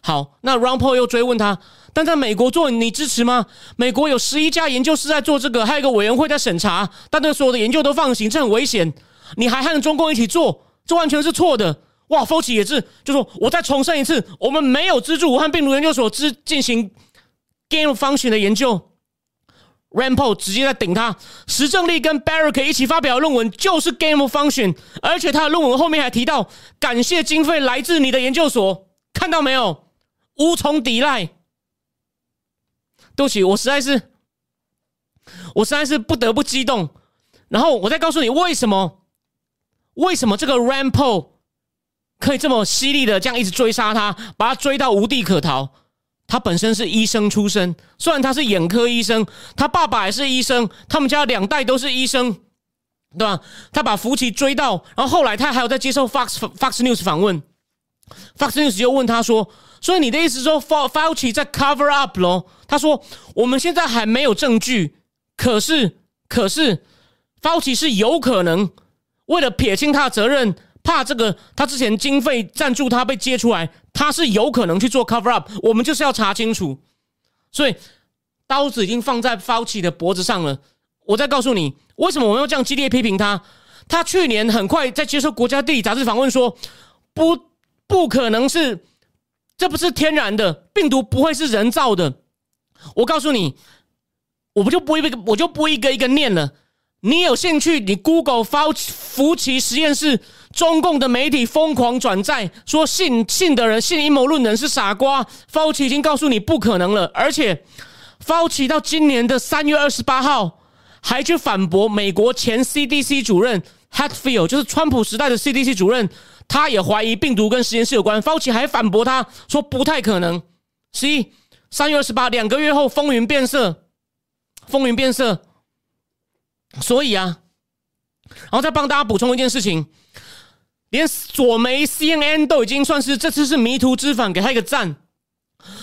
Speaker 1: 好，那 r o n p o 又追问他，但在美国做你支持吗？美国有十一家研究室在做这个，还有一个委员会在审查，但这所有的研究都放行，这很危险。你还和中共一起做，这完全是错的。哇 f o c i 也是，就说我再重申一次，我们没有资助武汉病毒研究所之进行 game function 的研究。Rampo 直接在顶他，石正丽跟 Barrick 一起发表论文就是 Game of Function，而且他的论文后面还提到感谢经费来自你的研究所，看到没有？无从抵赖。对不起，我实在是，我实在是不得不激动。然后我再告诉你为什么？为什么这个 Rampo 可以这么犀利的这样一直追杀他，把他追到无地可逃？他本身是医生出身，虽然他是眼科医生，他爸爸也是医生，他们家两代都是医生，对吧？他把福奇追到，然后后来他还有在接受 Fox Fox News 访问，Fox News 就问他说：“所以你的意思说 Fauci 在 cover up 咯？”他说：“我们现在还没有证据，可是可是 Fauci 是有可能为了撇清他的责任。”怕这个，他之前经费赞助他被揭出来，他是有可能去做 cover up。我们就是要查清楚，所以刀子已经放在 Fauci 的脖子上了。我再告诉你，为什么我们要这样激烈批评他？他去年很快在接受《国家地理》杂志访问说，不，不可能是，这不是天然的病毒，不会是人造的。我告诉你，我不就不一个，我就不一个一个念了。你有兴趣？你 Google 福福奇实验室，中共的媒体疯狂转载，说信信的人、信阴谋论的人是傻瓜。福奇已经告诉你不可能了，而且福奇到今年的三月二十八号还去反驳美国前 CDC 主任 Hatfield，就是川普时代的 CDC 主任，他也怀疑病毒跟实验室有关。福奇还反驳他说不太可能。C 三月二十八，两个月后风云变色，风云变色。所以啊，然后再帮大家补充一件事情，连左媒 CNN 都已经算是这次是迷途知返，给他一个赞。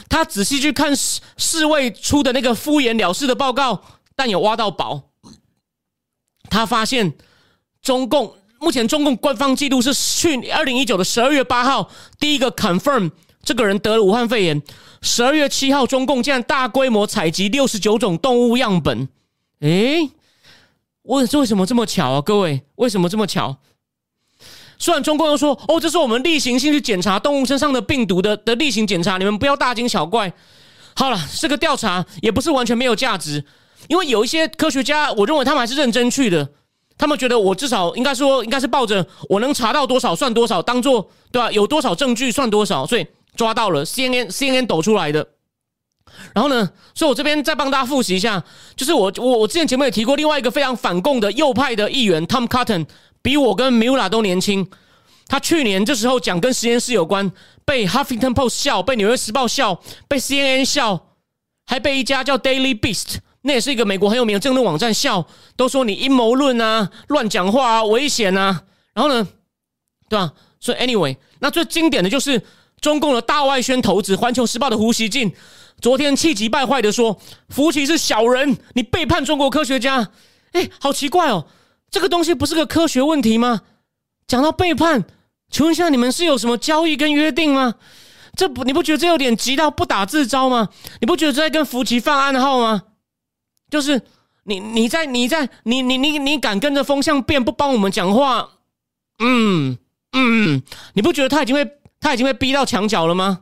Speaker 1: 他仔细去看世世卫出的那个敷衍了事的报告，但有挖到宝。他发现中共目前中共官方记录是去二零一九的十二月八号第一个 confirm 这个人得了武汉肺炎，十二月七号中共竟然大规模采集六十九种动物样本，诶。我这为什么这么巧啊？各位，为什么这么巧？虽然中共又说哦，这是我们例行性去检查动物身上的病毒的的例行检查，你们不要大惊小怪。好了，这个调查也不是完全没有价值，因为有一些科学家，我认为他们还是认真去的。他们觉得我至少应该说，应该是抱着我能查到多少算多少，当做对吧？有多少证据算多少，所以抓到了 CNN CNN 抖出来的。然后呢？所以我这边再帮大家复习一下，就是我我我之前节目也提过，另外一个非常反共的右派的议员 Tom Cotton，比我跟 Mula 都年轻。他去年这时候讲跟实验室有关，被 Huffington Post 笑，被纽约时报笑，被 CNN 笑，还被一家叫 Daily Beast，那也是一个美国很有名的政论网站笑，都说你阴谋论啊，乱讲话啊，危险啊。然后呢，对吧？所以 Anyway，那最经典的就是中共的大外宣头子，环球时报的胡锡进。昨天气急败坏的说：“福奇是小人，你背叛中国科学家。”哎，好奇怪哦，这个东西不是个科学问题吗？讲到背叛，请问一下，你们是有什么交易跟约定吗？这不，你不觉得这有点急到不打自招吗？你不觉得这在跟福奇放暗号吗？就是你，你在，你在，你你你你敢跟着风向变，不帮我们讲话？嗯嗯，你不觉得他已经被他已经被逼到墙角了吗？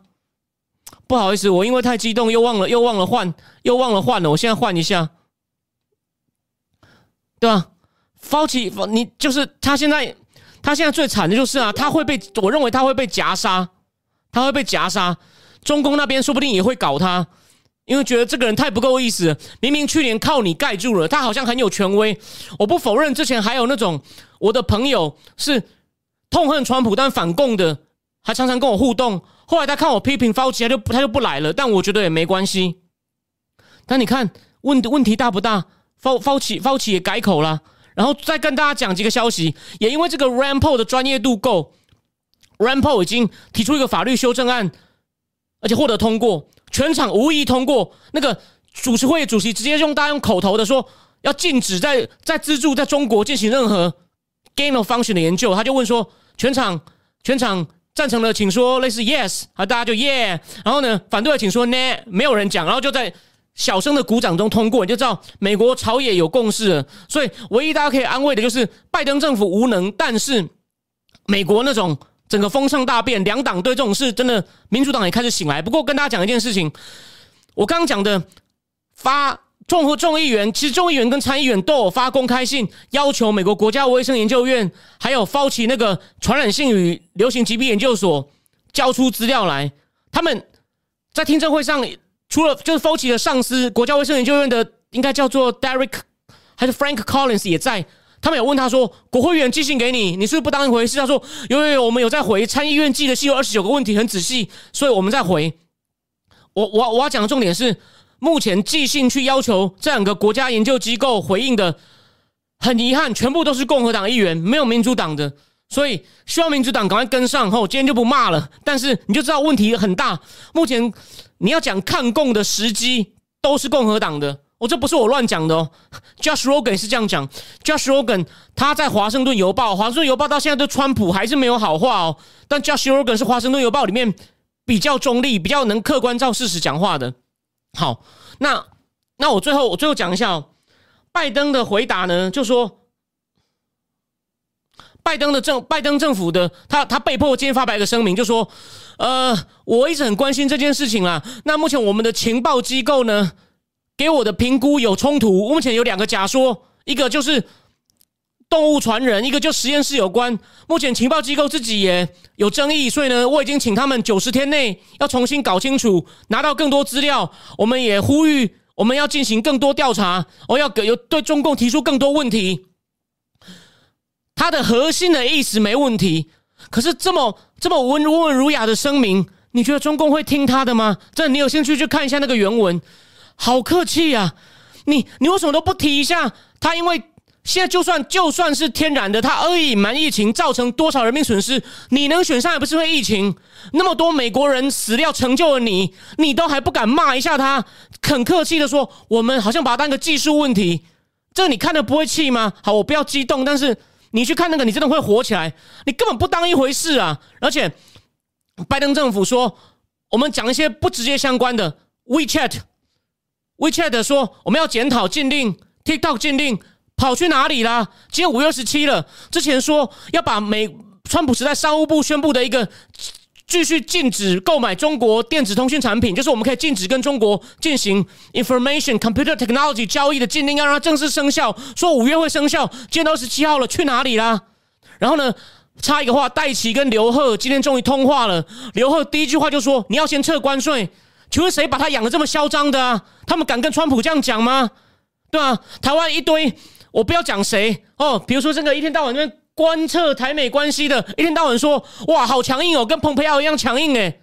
Speaker 1: 不好意思，我因为太激动，又忘了，又忘了换，又忘了换了。我现在换一下，对吧？Fauci，你就是他现在，他现在最惨的就是啊，他会被我认为他会被夹杀，他会被夹杀。中共那边说不定也会搞他，因为觉得这个人太不够意思。明明去年靠你盖住了，他好像很有权威。我不否认，之前还有那种我的朋友是痛恨川普但反共的，还常常跟我互动。后来他看我批评 Fauci，他就他就不来了。但我觉得也没关系。但你看问问题大不大？Fauci Fauci 也改口了，然后再跟大家讲几个消息。也因为这个 Rampo 的专业度够，Rampo 已经提出一个法律修正案，而且获得通过，全场无疑通过。那个主持会议主席直接用大家用口头的说，要禁止在在资助在中国进行任何 gain of function 的研究。他就问说，全场全场。赞成的请说类似 yes，啊，大家就 yeah。然后呢，反对的请说 n a 没有人讲，然后就在小声的鼓掌中通过，你就知道美国朝野有共识了。所以，唯一大家可以安慰的就是拜登政府无能，但是美国那种整个风向大变，两党对这种事真的，民主党也开始醒来。不过，跟大家讲一件事情，我刚刚讲的发。众和众议员，其实众议员跟参议员都有发公开信，要求美国国家卫生研究院还有 Fauci 那个传染性与流行疾病研究所交出资料来。他们在听证会上，除了就是 Fauci 的上司，国家卫生研究院的应该叫做 Derek 还是 Frank Collins 也在。他们有问他说：“国会议员寄信给你，你是不是不当一回事？”他说：“有有有，我们有在回。参议院寄的信有二十九个问题，很仔细，所以我们在回。”我我我要讲的重点是。目前寄信去要求这两个国家研究机构回应的，很遗憾，全部都是共和党议员，没有民主党的，所以希望民主党赶快跟上。后今天就不骂了，但是你就知道问题很大。目前你要讲抗共的时机，都是共和党的。我这不是我乱讲的哦，Josh Rogan 是这样讲。Josh Rogan 他在华盛顿邮报，华盛顿邮报到现在对川普还是没有好话哦。但 Josh Rogan 是华盛顿邮报里面比较中立、比较能客观照事实讲话的。好，那那我最后我最后讲一下哦，拜登的回答呢，就说拜登的政拜登政府的他他被迫今天发白的声明，就说呃，我一直很关心这件事情啦。那目前我们的情报机构呢，给我的评估有冲突。目前有两个假说，一个就是动物传人，一个就实验室有关。目前情报机构自己也有争议，所以呢，我已经请他们九十天内要重新搞清楚，拿到更多资料。我们也呼吁，我们要进行更多调查，我要给有对中共提出更多问题。他的核心的意思没问题，可是这么这么温温文儒雅的声明，你觉得中共会听他的吗？这你有兴趣去看一下那个原文，好客气呀！你你为什么都不提一下？他因为。现在就算就算是天然的，他恶意隐瞒疫情，造成多少人命损失？你能选上也不是因为疫情，那么多美国人死掉成就了你，你都还不敢骂一下他？很客气的说，我们好像把它当个技术问题，这你看的不会气吗？好，我不要激动，但是你去看那个，你真的会火起来，你根本不当一回事啊！而且拜登政府说，我们讲一些不直接相关的，WeChat，WeChat 说我们要检讨禁令，TikTok 禁令。跑去哪里啦？今天五月二十七了。之前说要把美川普时代商务部宣布的一个继续禁止购买中国电子通讯产品，就是我们可以禁止跟中国进行 information computer technology 交易的禁令，要让它正式生效。说五月会生效。今天都二十七号了，去哪里啦？然后呢，插一个话，戴奇跟刘贺今天终于通话了。刘贺第一句话就说：“你要先撤关税。”请问谁把他养的这么嚣张的啊？他们敢跟川普这样讲吗？对啊，台湾一堆。我不要讲谁哦，比如说这个一天到晚那边观测台美关系的，一天到晚说哇好强硬哦，跟蓬佩奥一样强硬诶。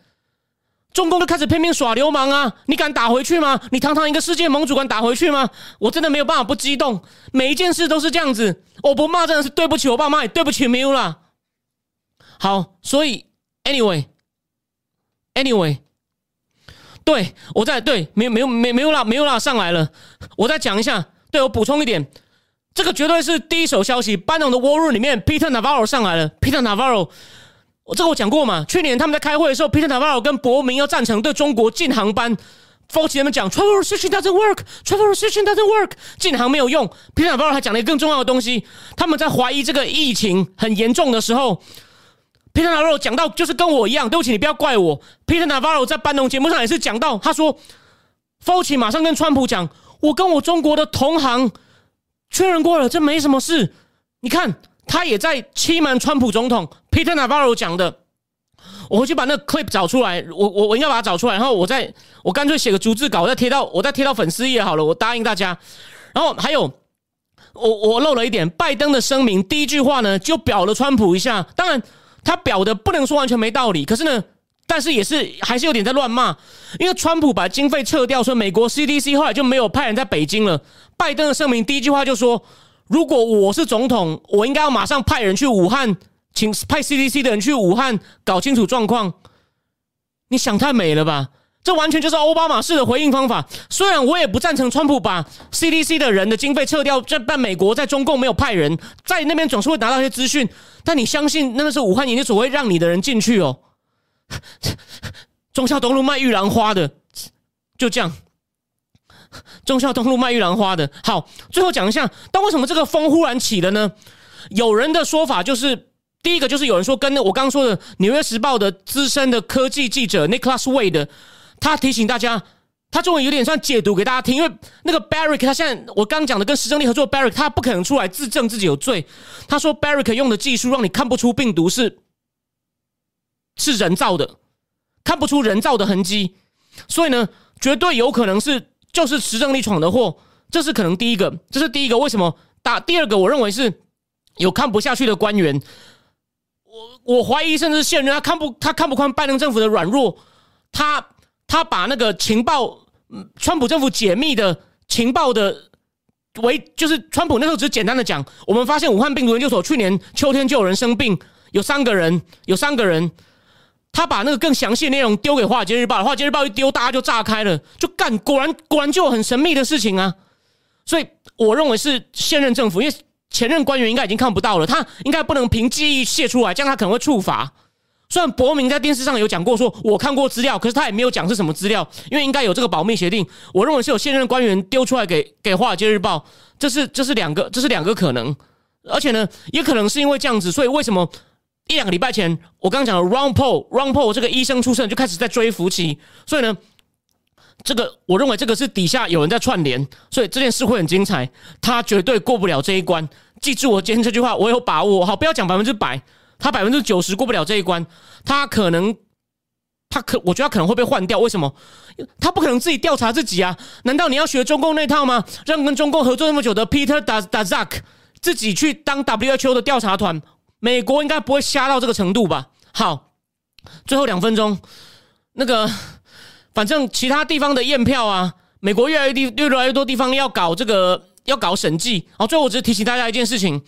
Speaker 1: 中共就开始拼命耍流氓啊！你敢打回去吗？你堂堂一个世界盟主敢打回去吗？我真的没有办法不激动，每一件事都是这样子，我不骂真的是对不起我爸妈，也对不起 m 有啦。好，所以 anyway，anyway，对我在对没有没有没没有啦没有啦上来了，我再讲一下，对我补充一点。这个绝对是第一手消息。班农的 War Room 里面，Peter Navarro 上来了。Peter Navarro，我这个我讲过嘛？去年他们在开会的时候，Peter Navarro 跟伯明要赞成对中国禁航班。Fauci 他们讲，Travel restriction doesn't work，Travel restriction doesn't work，禁航没有用。Peter Navarro 还讲了一个更重要的东西，他们在怀疑这个疫情很严重的时候，Peter Navarro 讲到就是跟我一样，对不起，你不要怪我。Peter Navarro 在班农节目上也是讲到，他说，Fauci 马上跟川普讲，我跟我中国的同行。确认过了，这没什么事。你看，他也在欺瞒川普总统。Peter Navarro 讲的，我回去把那个 clip 找出来。我我我应该把它找出来，然后我再我干脆写个逐字稿，再贴到我再贴到粉丝页好了。我答应大家。然后还有，我我漏了一点，拜登的声明第一句话呢，就表了川普一下。当然，他表的不能说完全没道理，可是呢。但是也是还是有点在乱骂，因为川普把经费撤掉，说美国 CDC 后来就没有派人在北京了。拜登的声明第一句话就说：“如果我是总统，我应该要马上派人去武汉，请派 CDC 的人去武汉搞清楚状况。”你想太美了吧？这完全就是奥巴马式的回应方法。虽然我也不赞成川普把 CDC 的人的经费撤掉，这但美国在中共没有派人在那边，总是会拿到一些资讯。但你相信那个是武汉研究所会让你的人进去哦？中孝东路卖玉兰花的，就这样。中孝东路卖玉兰花的，好，最后讲一下，但为什么这个风忽然起了呢？有人的说法就是，第一个就是有人说，跟我刚刚说的《纽约时报》的资深的科技记者 Nicholas Wade，他提醒大家，他终于有点算解读给大家听，因为那个 Barrick，他现在我刚讲的跟石正丽合作，Barrick 他不可能出来自证自己有罪。他说 Barrick 用的技术让你看不出病毒是。是人造的，看不出人造的痕迹，所以呢，绝对有可能是就是持证力闯的祸，这是可能第一个，这是第一个。为什么？打第二个，我认为是有看不下去的官员，我我怀疑甚至现任他看不他看不惯拜登政府的软弱，他他把那个情报，川普政府解密的情报的为就是川普那时候只是简单的讲，我们发现武汉病毒研究所去年秋天就有人生病，有三个人，有三个人。他把那个更详细的内容丢给《华尔街日报》，《华尔街日报》一丢，大家就炸开了，就干，果然果然就有很神秘的事情啊！所以我认为是现任政府，因为前任官员应该已经看不到了，他应该不能凭记忆泄出来，这样他可能会处罚。虽然伯明在电视上有讲过，说我看过资料，可是他也没有讲是什么资料，因为应该有这个保密协定。我认为是有现任官员丢出来给给《华尔街日报》，这是这是两个这是两个可能，而且呢，也可能是因为这样子，所以为什么？一两个礼拜前，我刚讲的 Ron Paul，Ron Paul 这个医生出身就开始在追福奇，所以呢，这个我认为这个是底下有人在串联，所以这件事会很精彩，他绝对过不了这一关。记住我今天这句话，我有把握。好，不要讲百分之百，他百分之九十过不了这一关，他可能，他可，我觉得他可能会被换掉。为什么？他不可能自己调查自己啊？难道你要学中共那套吗？让跟中共合作那么久的 Peter Dazak 自己去当 WHO 的调查团？美国应该不会瞎到这个程度吧？好，最后两分钟，那个，反正其他地方的验票啊，美国越来越地越来越多地方要搞这个。要搞审计，好，最后我只是提醒大家一件事情，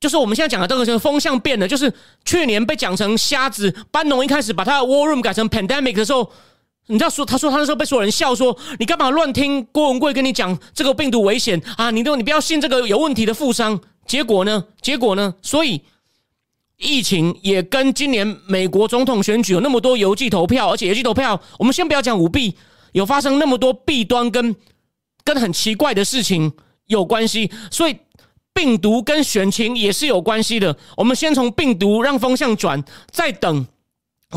Speaker 1: 就是我们现在讲的这个风向变了，就是去年被讲成瞎子，班农一开始把他的 war room 改成 pandemic 的时候，你知道说，他说他那时候被所有人笑说，你干嘛乱听郭文贵跟你讲这个病毒危险啊？你都你不要信这个有问题的富商。结果呢？结果呢？所以疫情也跟今年美国总统选举有那么多邮寄投票，而且邮寄投票，我们先不要讲舞弊，有发生那么多弊端跟。跟很奇怪的事情有关系，所以病毒跟选情也是有关系的。我们先从病毒让风向转，再等，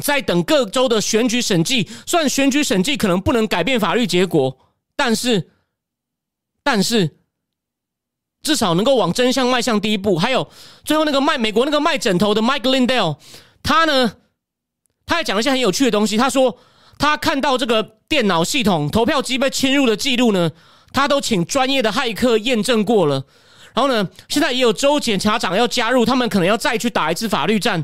Speaker 1: 再等各州的选举审计。虽然选举审计可能不能改变法律结果，但是，但是至少能够往真相迈向第一步。还有最后那个卖美国那个卖枕头的 Mike Lindell，他呢，他还讲了一些很有趣的东西。他说他看到这个电脑系统投票机被侵入的记录呢。他都请专业的骇客验证过了，然后呢，现在也有州检察长要加入，他们可能要再去打一次法律战。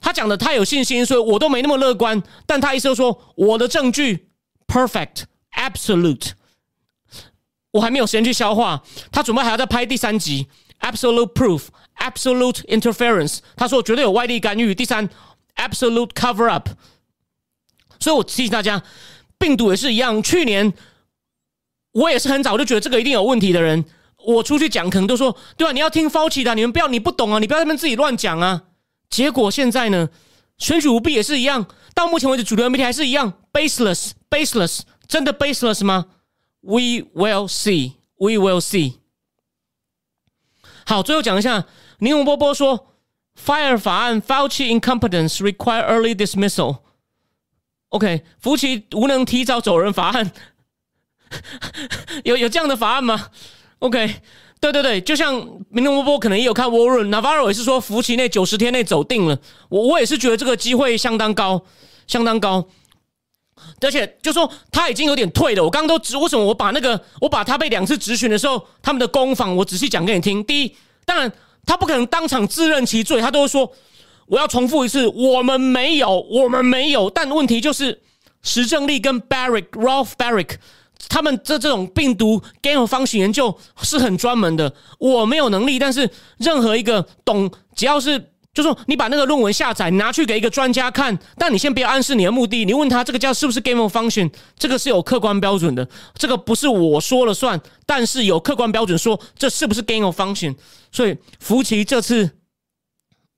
Speaker 1: 他讲的他有信心，所以我都没那么乐观。但他意思就说，我的证据 perfect absolute，我还没有时间去消化。他准备还要再拍第三集 absolute proof absolute interference。他说绝对有外力干预。第三 absolute cover up。所以我提醒大家，病毒也是一样，去年。我也是很早就觉得这个一定有问题的人，我出去讲可能都说对吧？你要听 Fauci 的，你们不要，你不懂啊，你不要在那边自己乱讲啊。结果现在呢，选举舞弊也是一样，到目前为止主流媒体还是一样 baseless，baseless，真的 baseless 吗？We will see，we will see。好，最后讲一下，宁永波波说，Fire 法案 Fauci incompetence require early dismissal。OK，福奇无能提早走人法案。有有这样的法案吗？OK，对对对，就像明龙波波可能也有看 Warren，Navarro 也是说福奇内九十天内走定了。我我也是觉得这个机会相当高，相当高。而且就说他已经有点退了。我刚刚都直为什么我把那个我把他被两次质询的时候，他们的攻防我仔细讲给你听。第一，当然他不可能当场自认其罪，他都会说我要重复一次，我们没有，我们没有。但问题就是石正丽跟 Barrick Ralph Barrick。他们这这种病毒 game 方型研究是很专门的，我没有能力。但是任何一个懂，只要是就说你把那个论文下载拿去给一个专家看，但你先不要暗示你的目的。你问他这个叫是不是 game of function，这个是有客观标准的，这个不是我说了算，但是有客观标准说这是不是 game of function。所以福奇这次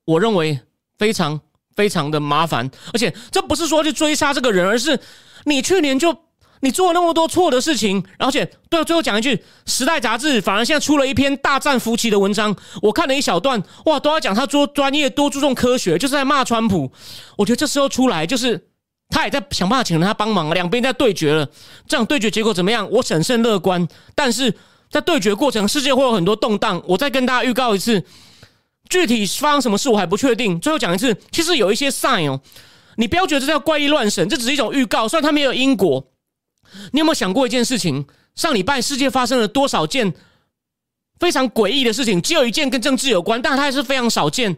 Speaker 1: 我认为非常非常的麻烦，而且这不是说去追杀这个人，而是你去年就。你做了那么多错的事情，而且对，最后讲一句，《时代》杂志反而现在出了一篇大战福奇的文章，我看了一小段，哇，都要讲他做专业，多注重科学，就是在骂川普。我觉得这时候出来，就是他也在想办法请他帮忙，两边在对决了。这样对决结果怎么样？我审慎乐观，但是在对决过程，世界会有很多动荡。我再跟大家预告一次，具体发生什么事我还不确定。最后讲一次，其实有一些 sign 哦，你不要觉得这叫怪异乱神，这只是一种预告，虽然它没有因果。你有没有想过一件事情？上礼拜世界发生了多少件非常诡异的事情？只有一件跟政治有关，但它还是非常少见。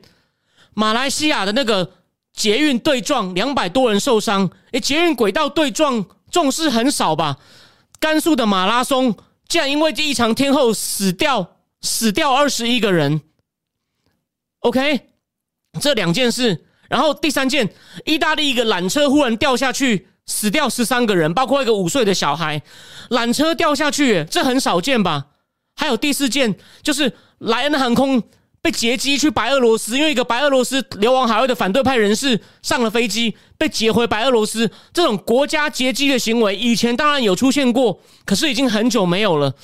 Speaker 1: 马来西亚的那个捷运对撞，两百多人受伤。诶，捷运轨道对撞重视很少吧？甘肃的马拉松竟然因为异常天后死掉，死掉二十一个人。OK，这两件事，然后第三件，意大利一个缆车忽然掉下去。死掉十三个人，包括一个五岁的小孩，缆车掉下去，这很少见吧？还有第四件，就是莱恩航空被劫机去白俄罗斯，因为一个白俄罗斯流亡海外的反对派人士上了飞机，被劫回白俄罗斯。这种国家劫机的行为，以前当然有出现过，可是已经很久没有了。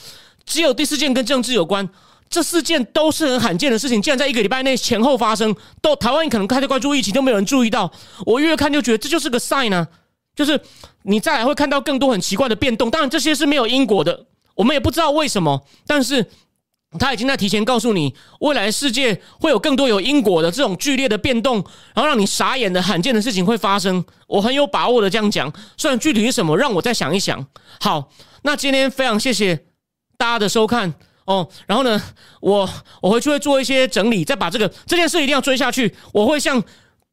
Speaker 1: 只有第四件跟政治有关，这四件都是很罕见的事情，竟然在一个礼拜内前后发生。都台湾可能开始关注疫情，都没有人注意到。我越看就觉得这就是个 sign 啊。就是你再来会看到更多很奇怪的变动，当然这些是没有因果的，我们也不知道为什么。但是他已经在提前告诉你，未来世界会有更多有因果的这种剧烈的变动，然后让你傻眼的罕见的事情会发生。我很有把握的这样讲，虽然具体是什么，让我再想一想。好，那今天非常谢谢大家的收看哦。然后呢，我我回去会做一些整理，再把这个这件事一定要追下去。我会像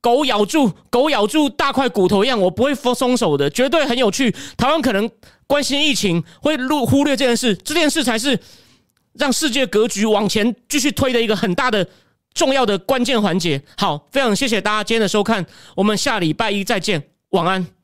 Speaker 1: 狗咬住狗咬住大块骨头一样，我不会松松手的，绝对很有趣。台湾可能关心疫情，会忽忽略这件事，这件事才是。让世界格局往前继续推的一个很大的重要的关键环节。好，非常谢谢大家今天的收看，我们下礼拜一再见，晚安。